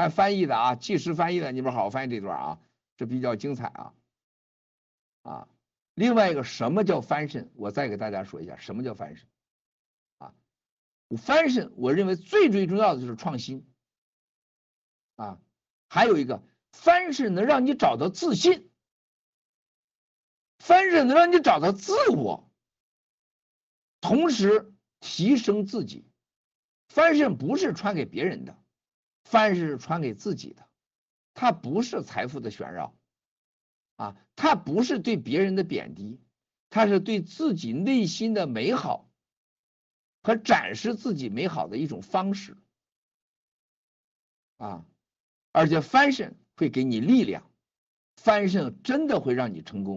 翻翻译的啊，即时翻译的，你们好好翻译这段啊，这比较精彩啊啊。另外一个什么叫翻身？我再给大家说一下什么叫翻身啊。翻身，我认为最最重要的就是创新啊，还有一个翻身能让你找到自信，翻身能让你找到自我，同时提升自己。翻身不是传给别人的，翻是传给自己的，它不是财富的炫耀。啊，它不是对别人的贬低，它是对自己内心的美好和展示自己美好的一种方式。啊，而且翻身会给你力量，翻身真的会让你成功。